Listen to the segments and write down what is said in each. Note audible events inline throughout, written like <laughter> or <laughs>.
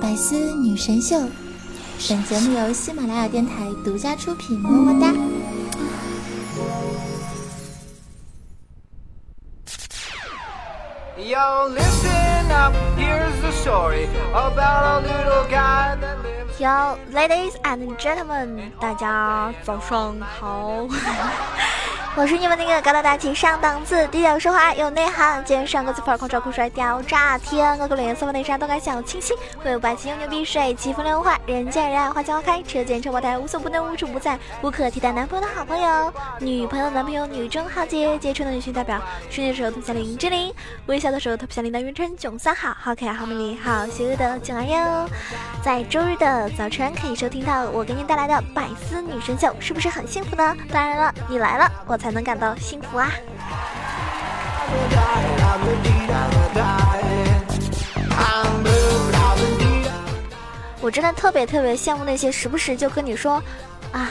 百思女神秀，本节目由喜马拉雅电台独家出品，么么哒。Yo, ladies and gentlemen，大家早上好。我是你们那个高大大气、上档次、低调奢华、有内涵、肩上个字符、狂拽酷帅、屌炸天、高个脸、色内衫、动感小清新、会有霸气又牛逼、帅气风流坏、人见人爱、花见花开、车见车爆胎、无所不能、无处不在、无可替代男朋友的好朋友、女朋友男朋友、女中豪杰、杰出的女性代表、训练的时候特别像林志玲，微笑的时候特别像林丹元琛、囧三好，好可爱、好美丽、好邪恶的囧儿哟。在周日的早晨可以收听到我给你带来的百思女神秀，是不是很幸福呢？当然了，你来了，我才。才能感到幸福啊！我真的特别特别羡慕那些时不时就跟你说啊，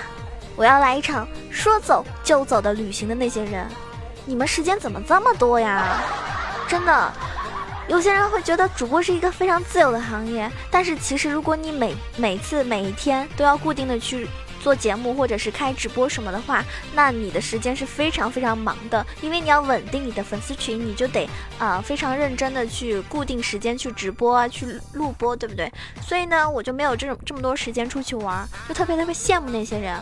我要来一场说走就走的旅行的那些人。你们时间怎么这么多呀？真的，有些人会觉得主播是一个非常自由的行业，但是其实如果你每每次每一天都要固定的去。做节目或者是开直播什么的话，那你的时间是非常非常忙的，因为你要稳定你的粉丝群，你就得啊非常认真的去固定时间去直播啊，去录播，对不对？所以呢，我就没有这种这么多时间出去玩，就特别特别羡慕那些人。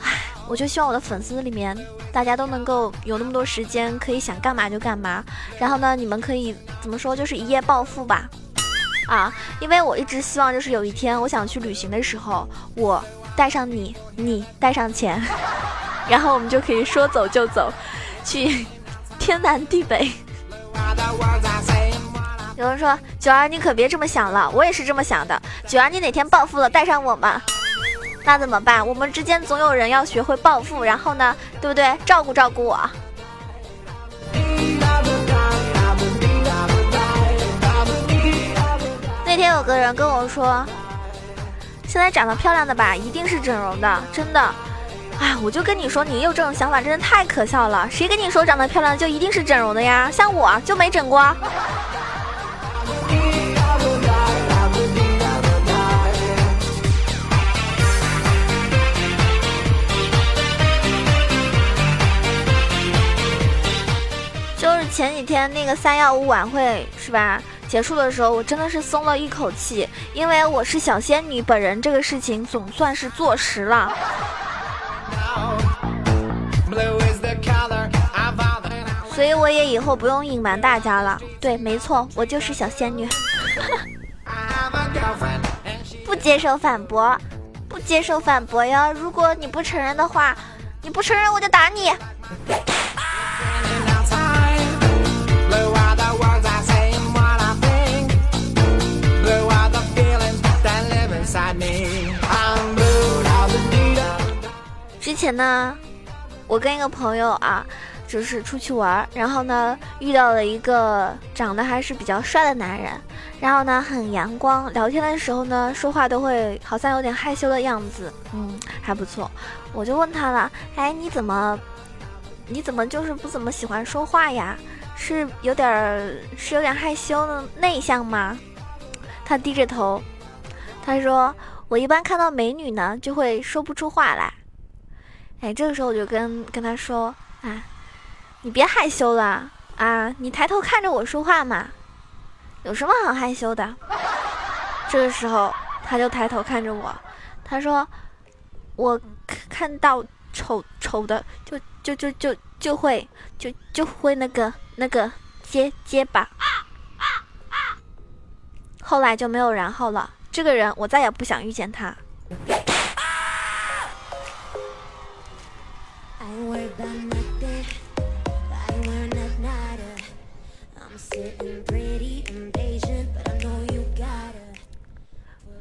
唉，我就希望我的粉丝里面大家都能够有那么多时间，可以想干嘛就干嘛。然后呢，你们可以怎么说，就是一夜暴富吧？啊，因为我一直希望就是有一天我想去旅行的时候，我。带上你，你带上钱，<laughs> 然后我们就可以说走就走，去 <laughs> 天南地北。有人说九儿，你可别这么想了，我也是这么想的。九儿，你哪天暴富了，带上我嘛？那怎么办？我们之间总有人要学会暴富，然后呢，对不对？照顾照顾我。那天有个人跟我说。现在长得漂亮的吧，一定是整容的，真的。哎，我就跟你说，你有这种想法，真的太可笑了。谁跟你说长得漂亮就一定是整容的呀？像我就没整过。就是前几天那个三幺五晚会，是吧？结束的时候，我真的是松了一口气，因为我是小仙女本人，这个事情总算是坐实了。所以我也以后不用隐瞒大家了。对，没错，我就是小仙女。不接受反驳，不接受反驳哟！如果你不承认的话，你不承认我就打你。之前呢，我跟一个朋友啊，就是出去玩，然后呢遇到了一个长得还是比较帅的男人，然后呢很阳光，聊天的时候呢说话都会好像有点害羞的样子，嗯还不错。我就问他了，哎你怎么你怎么就是不怎么喜欢说话呀？是有点是有点害羞的内向吗？他低着头，他说我一般看到美女呢就会说不出话来。哎，这个时候我就跟跟他说啊，你别害羞了啊，你抬头看着我说话嘛，有什么好害羞的？这个时候他就抬头看着我，他说，我看到丑丑的就就就就就会就就会那个那个结结巴，后来就没有然后了。这个人我再也不想遇见他。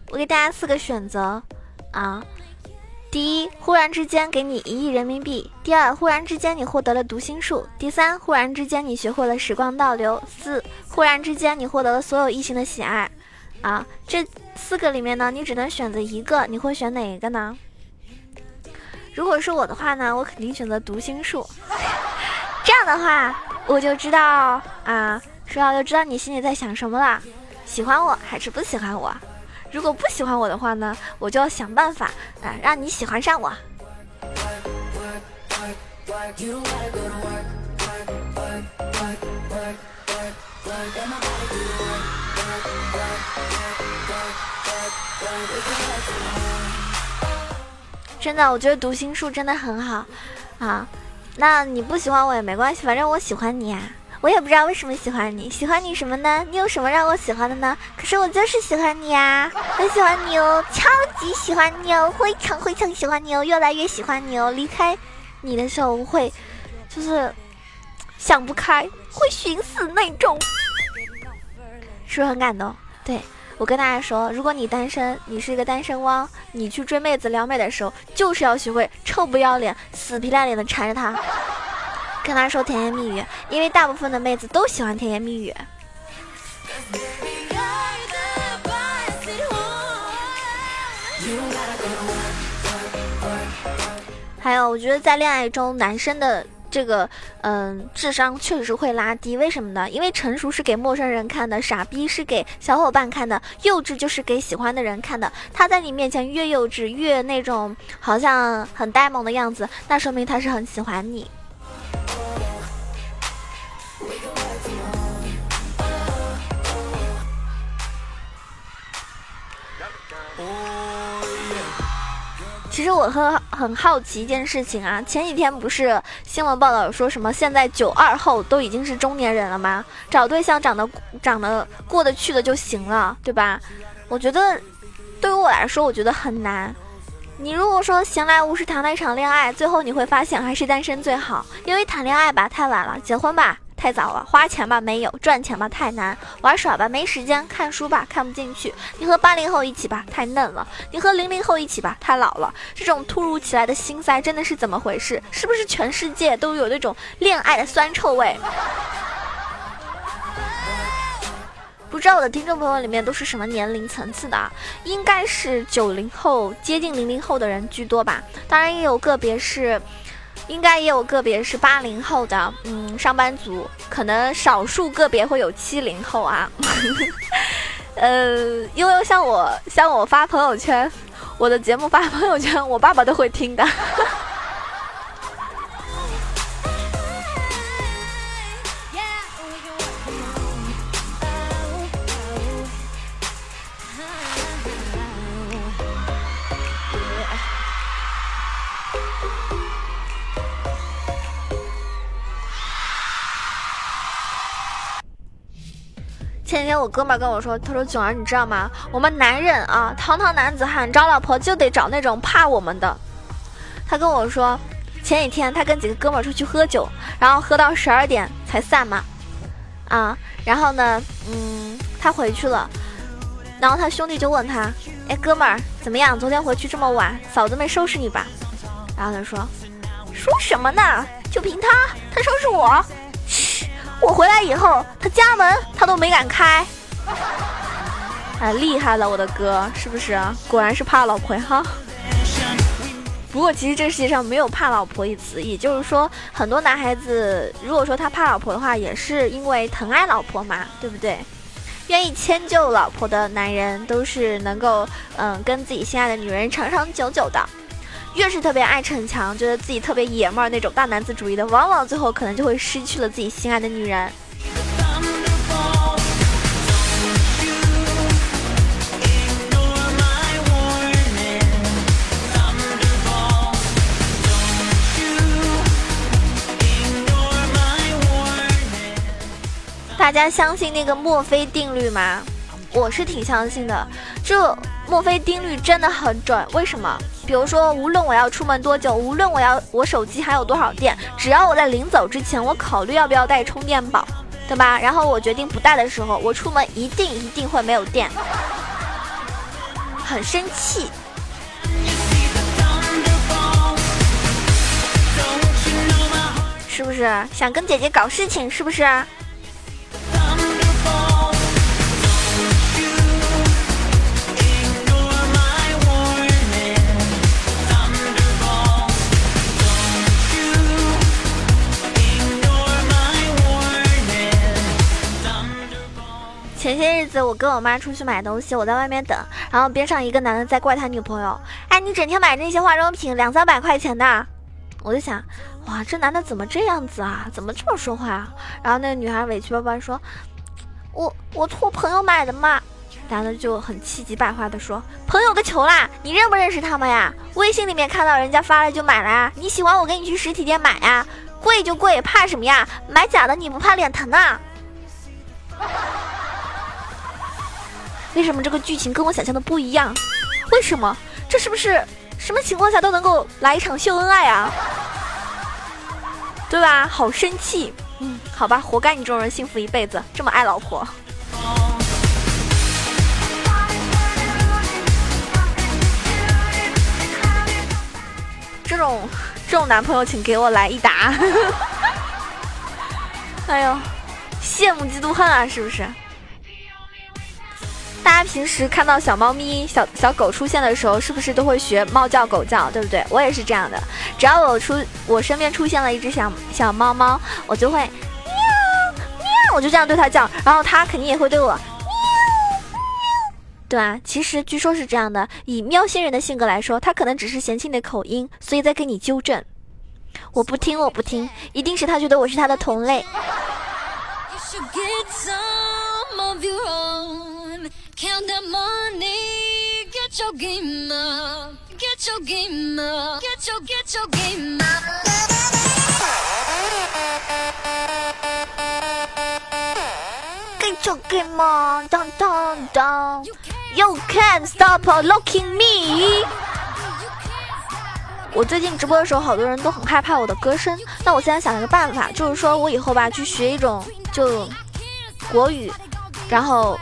我给大家四个选择啊：第一，忽然之间给你一亿人民币；第二，忽然之间你获得了读心术；第三，忽然之间你学会了时光倒流；四，忽然之间你获得了所有异性的喜爱。啊，这四个里面呢，你只能选择一个，你会选哪一个呢？如果是我的话呢，我肯定选择读心术。这样的话，我就知道啊，说到就知道你心里在想什么了。喜欢我还是不喜欢我？如果不喜欢我的话呢，我就要想办法啊，让你喜欢上我。真的，我觉得读心术真的很好啊。那你不喜欢我也没关系，反正我喜欢你呀。我也不知道为什么喜欢你，喜欢你什么呢？你有什么让我喜欢的呢？可是我就是喜欢你呀，很喜欢你哦，超级喜欢你哦，非常非常喜欢你哦，越来越喜欢你哦。离开你的时候我会，就是想不开，会寻死那种，是不是很感动？对我跟大家说，如果你单身，你是一个单身汪，你去追妹子撩妹的时候，就是要学会臭不要脸、死皮赖脸的缠着她。跟他说甜言蜜语，因为大部分的妹子都喜欢甜言蜜语。还有，我觉得在恋爱中，男生的这个嗯智商确实是会拉低。为什么呢？因为成熟是给陌生人看的，傻逼是给小伙伴看的，幼稚就是给喜欢的人看的。他在你面前越幼稚，越那种好像很呆萌的样子，那说明他是很喜欢你。其实我很很好奇一件事情啊，前几天不是新闻报道说什么现在九二后都已经是中年人了吗？找对象长得长得过得去的就行了，对吧？我觉得对于我来说，我觉得很难。你如果说闲来无事谈了一场恋爱，最后你会发现还是单身最好，因为谈恋爱吧太晚了，结婚吧。太早了，花钱吧没有，赚钱吧太难，玩耍吧没时间，看书吧看不进去。你和八零后一起吧太嫩了，你和零零后一起吧太老了。这种突如其来的心塞真的是怎么回事？是不是全世界都有那种恋爱的酸臭味？<laughs> 不知道我的听众朋友里面都是什么年龄层次的啊？应该是九零后接近零零后的人居多吧，当然也有个别是。应该也有个别是八零后的，嗯，上班族，可能少数个别会有七零后啊。<laughs> 呃，因为像我，像我发朋友圈，我的节目发朋友圈，我爸爸都会听的。我哥们跟我说，他说囧儿你知道吗？我们男人啊，堂堂男子汉找老婆就得找那种怕我们的。他跟我说，前几天他跟几个哥们出去喝酒，然后喝到十二点才散嘛，啊，然后呢，嗯，他回去了，然后他兄弟就问他，哎，哥们儿怎么样？昨天回去这么晚，嫂子没收拾你吧？然后他说，说什么呢？就凭他，他收拾我。我回来以后，他家门他都没敢开。哎，厉害了，我的哥，是不是？果然是怕老婆哈。不过其实这世界上没有怕老婆一词，也就是说，很多男孩子如果说他怕老婆的话，也是因为疼爱老婆嘛，对不对？愿意迁就老婆的男人，都是能够嗯跟自己心爱的女人长长久久的。越是特别爱逞强，觉得自己特别爷们儿那种大男子主义的，往往最后可能就会失去了自己心爱的女人。大家相信那个墨菲定律吗？我是挺相信的，这墨菲定律真的很准。为什么？比如说，无论我要出门多久，无论我要我手机还有多少电，只要我在临走之前，我考虑要不要带充电宝，对吧？然后我决定不带的时候，我出门一定一定会没有电，很生气，是不是？想跟姐姐搞事情，是不是？我跟我妈出去买东西，我在外面等，然后边上一个男的在怪他女朋友，哎，你整天买那些化妆品，两三百块钱的。我就想，哇，这男的怎么这样子啊？怎么这么说话啊？然后那个女孩委屈巴巴说，我我托朋友买的嘛。男的就很气急败坏的说，朋友个球啦，你认不认识他们呀？微信里面看到人家发了就买了呀？你喜欢我给你去实体店买呀？贵就贵，怕什么呀？买假的你不怕脸疼啊？为什么这个剧情跟我想象的不一样？为什么？这是不是什么情况下都能够来一场秀恩爱啊？对吧？好生气。嗯，好吧，活该你这种人幸福一辈子，这么爱老婆。这种这种男朋友，请给我来一打。<laughs> 哎呦，羡慕嫉妒恨啊，是不是？大家平时看到小猫咪、小小狗出现的时候，是不是都会学猫叫、狗叫，对不对？我也是这样的。只要我出我身边出现了一只小小猫猫，我就会喵喵，我就这样对它叫，然后它肯定也会对我喵喵，对吧？其实据说是这样的，以喵星人的性格来说，它可能只是嫌弃你的口音，所以在跟你纠正。我不听，我不听，一定是他觉得我是他的同类。And i'm on it get your game on, down, down, down. You can't stop looking me. 我最近直播的时候，好多人都很害怕我的歌声。那我现在想了个办法，就是说我以后吧，去学一种就国语，然后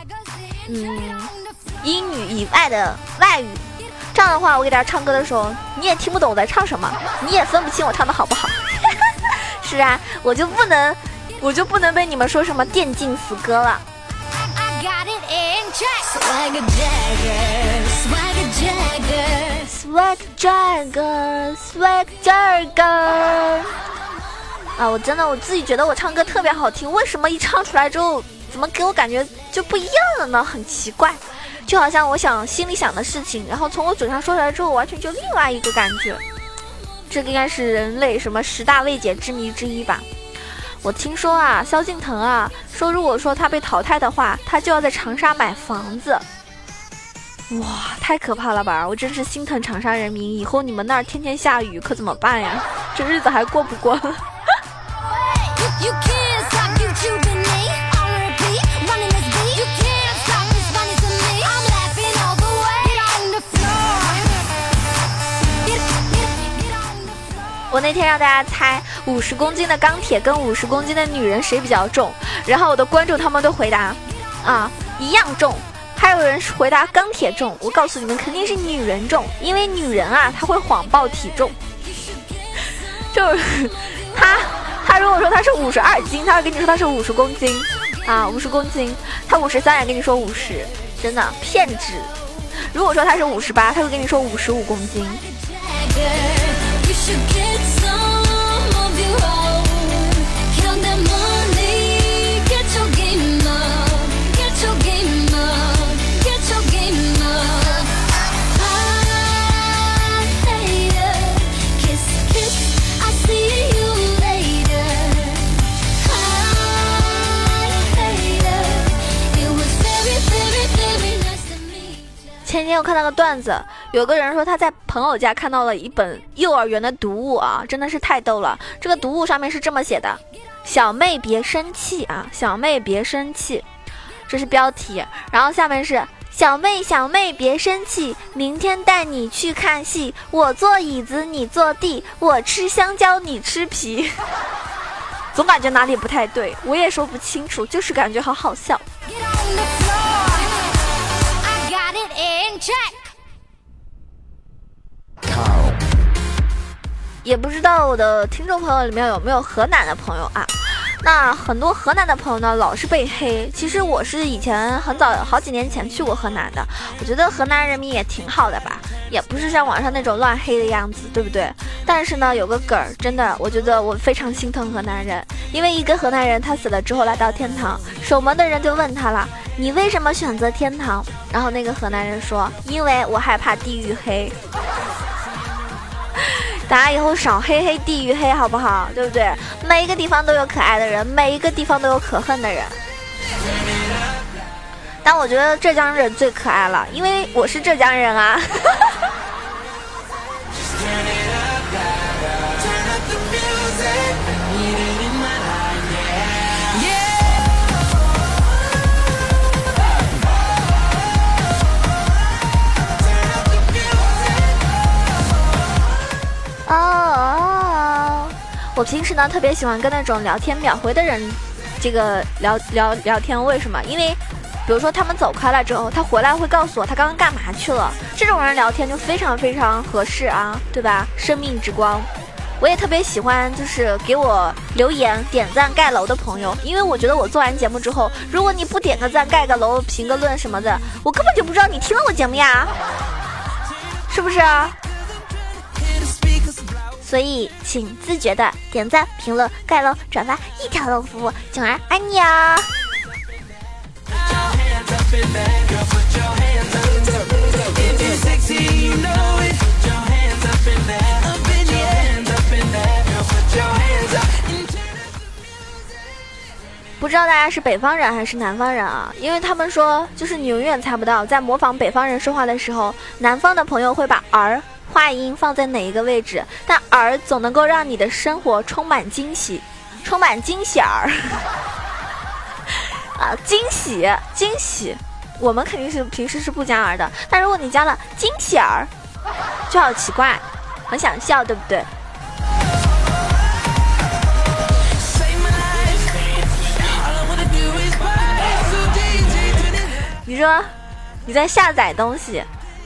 嗯英语以外的外语。这样的话，我给大家唱歌的时候，你也听不懂我在唱什么，你也分不清我唱的好不好。<laughs> 是啊，我就不能，我就不能被你们说什么电竞死歌了。Swag Jagger，Swag Jagger。啊，我真的我自己觉得我唱歌特别好听，为什么一唱出来之后，怎么给我感觉就不一样了呢？很奇怪，就好像我想心里想的事情，然后从我嘴上说出来之后，完全就另外一个感觉。这个应该是人类什么十大未解之谜之一吧？我听说啊，萧敬腾啊，说如果说他被淘汰的话，他就要在长沙买房子。哇，太可怕了吧！我真是心疼长沙人民，以后你们那儿天天下雨，可怎么办呀？这日子还过不过？<laughs> 了那天让大家猜五十公斤的钢铁跟五十公斤的女人谁比较重，然后我的观众他们都回答，啊，一样重。还有人回答钢铁重，我告诉你们肯定是女人重，因为女人啊她会谎报体重，就是她她如果说她是五十二斤，她会跟你说她是五十公斤，啊五十公斤，她五十三也跟你说五十，真的骗子。如果说她是五十八，她会跟你说五十五公斤。前天我看到个段子，有个人说他在朋友家看到了一本幼儿园的读物啊，真的是太逗了。这个读物上面是这么写的：“小妹别生气啊，小妹别生气。”这是标题，然后下面是“小妹小妹别生气，明天带你去看戏，我坐椅子你坐地，我吃香蕉你吃皮。<laughs> ”总感觉哪里不太对，我也说不清楚，就是感觉好好笑。Get on the floor, I got it in check. 也不知道我的听众朋友里面有没有河南的朋友啊？那很多河南的朋友呢，老是被黑。其实我是以前很早好几年前去过河南的，我觉得河南人民也挺好的吧，也不是像网上那种乱黑的样子，对不对？但是呢，有个梗儿，真的，我觉得我非常心疼河南人，因为一个河南人他死了之后来到天堂，守门的人就问他了：“你为什么选择天堂？然后那个河南人说：“因为我害怕地狱黑。”大家以后少黑黑地域黑好不好？对不对？每一个地方都有可爱的人，每一个地方都有可恨的人。但我觉得浙江人最可爱了，因为我是浙江人啊。我平时呢特别喜欢跟那种聊天秒回的人，这个聊聊聊天。为什么？因为，比如说他们走开了之后，他回来会告诉我他刚刚干嘛去了。这种人聊天就非常非常合适啊，对吧？生命之光。我也特别喜欢就是给我留言、点赞、盖楼的朋友，因为我觉得我做完节目之后，如果你不点个赞、盖个楼、评个论什么的，我根本就不知道你听了我节目呀，是不是啊？所以，请自觉的点赞、评论、盖楼、转发一条龙服务，囧儿爱你哦！不知道大家是北方人还是南方人啊？因为他们说，就是你永远猜不到，在模仿北方人说话的时候，南方的朋友会把儿。话音放在哪一个位置？但儿总能够让你的生活充满惊喜，充满惊喜儿 <laughs> 啊！惊喜，惊喜！我们肯定是平时是不加儿的，但如果你加了惊喜儿，就好奇怪，很想笑，对不对？你说你在下载东西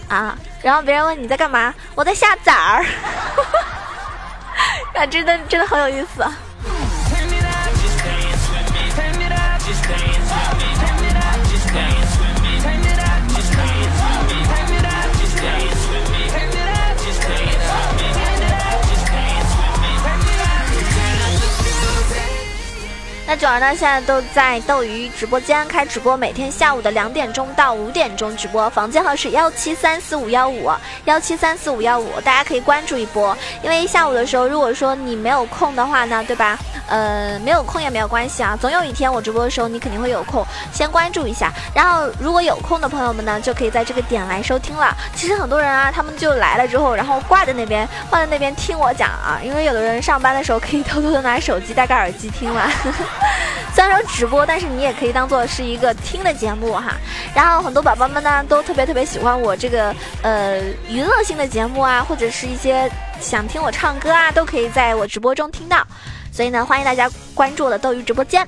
啊？然后别人问你在干嘛，我在下崽儿，<laughs> 啊，真的真的很有意思。那九儿呢？现在都在斗鱼直播间开直播，每天下午的两点钟到五点钟直播，房间号是幺七三四五幺五幺七三四五幺五，大家可以关注一波。因为下午的时候，如果说你没有空的话呢，对吧？呃，没有空也没有关系啊，总有一天我直播的时候你肯定会有空，先关注一下。然后如果有空的朋友们呢，就可以在这个点来收听了。其实很多人啊，他们就来了之后，然后挂在那边，挂在那边听我讲啊，因为有的人上班的时候可以偷偷的拿手机戴个耳机听嘛。<laughs> 虽然说直播，但是你也可以当做是一个听的节目哈。然后很多宝宝们呢，都特别特别喜欢我这个呃娱乐性的节目啊，或者是一些想听我唱歌啊，都可以在我直播中听到。所以呢，欢迎大家关注我的斗鱼直播间。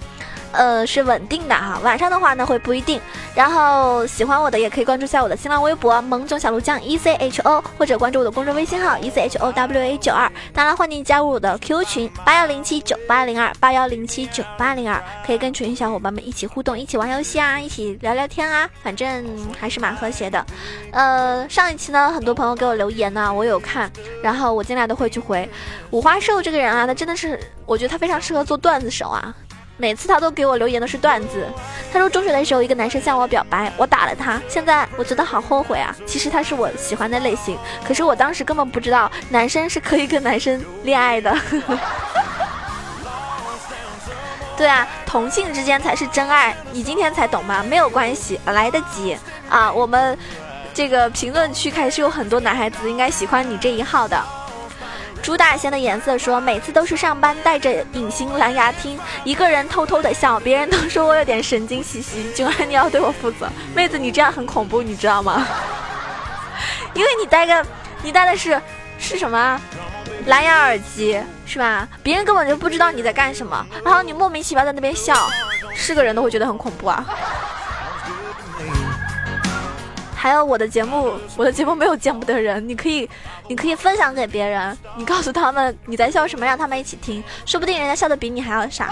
呃，是稳定的哈。晚上的话呢，会不一定。然后喜欢我的也可以关注一下我的新浪微博“萌囧小鹿酱 E C H O”，或者关注我的公众微信号 “E C H O W A 九二”。当然，欢迎加入我的 QQ 群八幺零七九八零二八幺零七九八零二，可以跟群小伙伴们一起互动，一起玩游戏啊，一起聊聊天啊，反正还是蛮和谐的。呃，上一期呢，很多朋友给我留言呢，我有看，然后我尽量都会去回。五花兽这个人啊，他真的是，我觉得他非常适合做段子手啊。每次他都给我留言的是段子。他说中学的时候一个男生向我表白，我打了他，现在我觉得好后悔啊。其实他是我喜欢的类型，可是我当时根本不知道男生是可以跟男生恋爱的。<laughs> 对啊，同性之间才是真爱。你今天才懂吗？没有关系，来得及啊。我们这个评论区还是有很多男孩子应该喜欢你这一号的。朱大仙的颜色说：“每次都是上班带着隐形蓝牙听，一个人偷偷的笑，别人都说我有点神经兮兮。囧儿，你要对我负责，妹子，你这样很恐怖，你知道吗？<laughs> 因为你戴个，你戴的是是什么？蓝牙耳机是吧？别人根本就不知道你在干什么，然后你莫名其妙在那边笑，是个人都会觉得很恐怖啊。”还有我的节目，我的节目没有见不得人，你可以，你可以分享给别人，你告诉他们你在笑什么，让他们一起听，说不定人家笑的比你还要傻。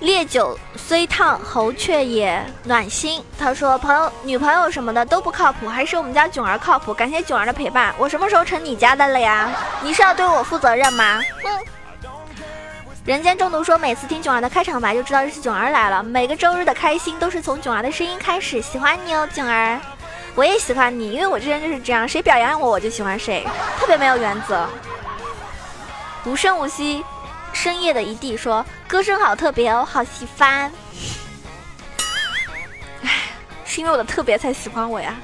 烈酒虽烫，喉却也暖心。他说：“朋友、女朋友什么的都不靠谱，还是我们家囧儿靠谱。感谢囧儿的陪伴，我什么时候成你家的了呀？<laughs> 你是要对我负责任吗？”嗯。人间中毒说：“每次听囧儿的开场白就知道是囧儿来了。每个周日的开心都是从囧儿的声音开始。喜欢你哦，囧儿，我也喜欢你，因为我这人就是这样，谁表扬我我就喜欢谁，<laughs> 特别没有原则。无声无息。”深夜的一地说：“歌声好特别哦，好喜欢。”唉，是因为我的特别才喜欢我呀，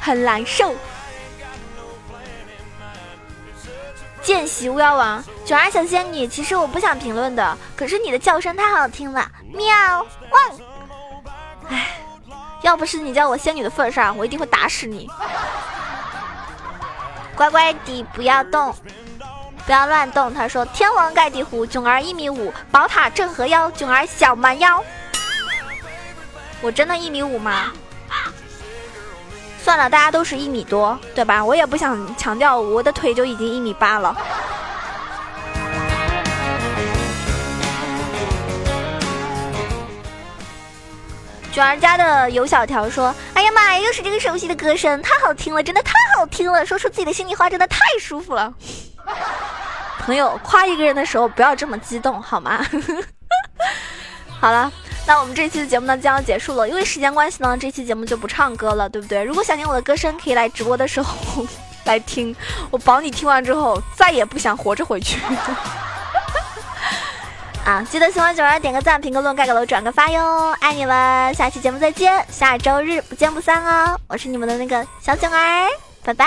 很难受。见习巫妖王，九儿小仙女，其实我不想评论的，可是你的叫声太好听了，喵汪！唉，要不是你叫我仙女的份上，我一定会打死你。乖乖的，不要动。不要乱动，他说：“天王盖地虎，囧儿一米五，宝塔镇河妖，囧儿小蛮腰。”我真的一米五吗？算了，大家都是一米多，对吧？我也不想强调我的腿就已经一米八了。卷儿家的尤小条说：“哎呀妈呀，又是这个熟悉的歌声，太好听了，真的太好听了，说出自己的心里话真的太舒服了。”朋友夸一个人的时候不要这么激动好吗？<laughs> 好了，那我们这期的节目呢将要结束了，因为时间关系呢，这期节目就不唱歌了，对不对？如果想听我的歌声，可以来直播的时候 <laughs> 来听，我保你听完之后再也不想活着回去。<laughs> 啊，记得喜欢九儿点个赞、评个论、盖个楼、转个发哟，爱你们！下期节目再见，下周日不见不散哦！我是你们的那个小九儿，拜拜。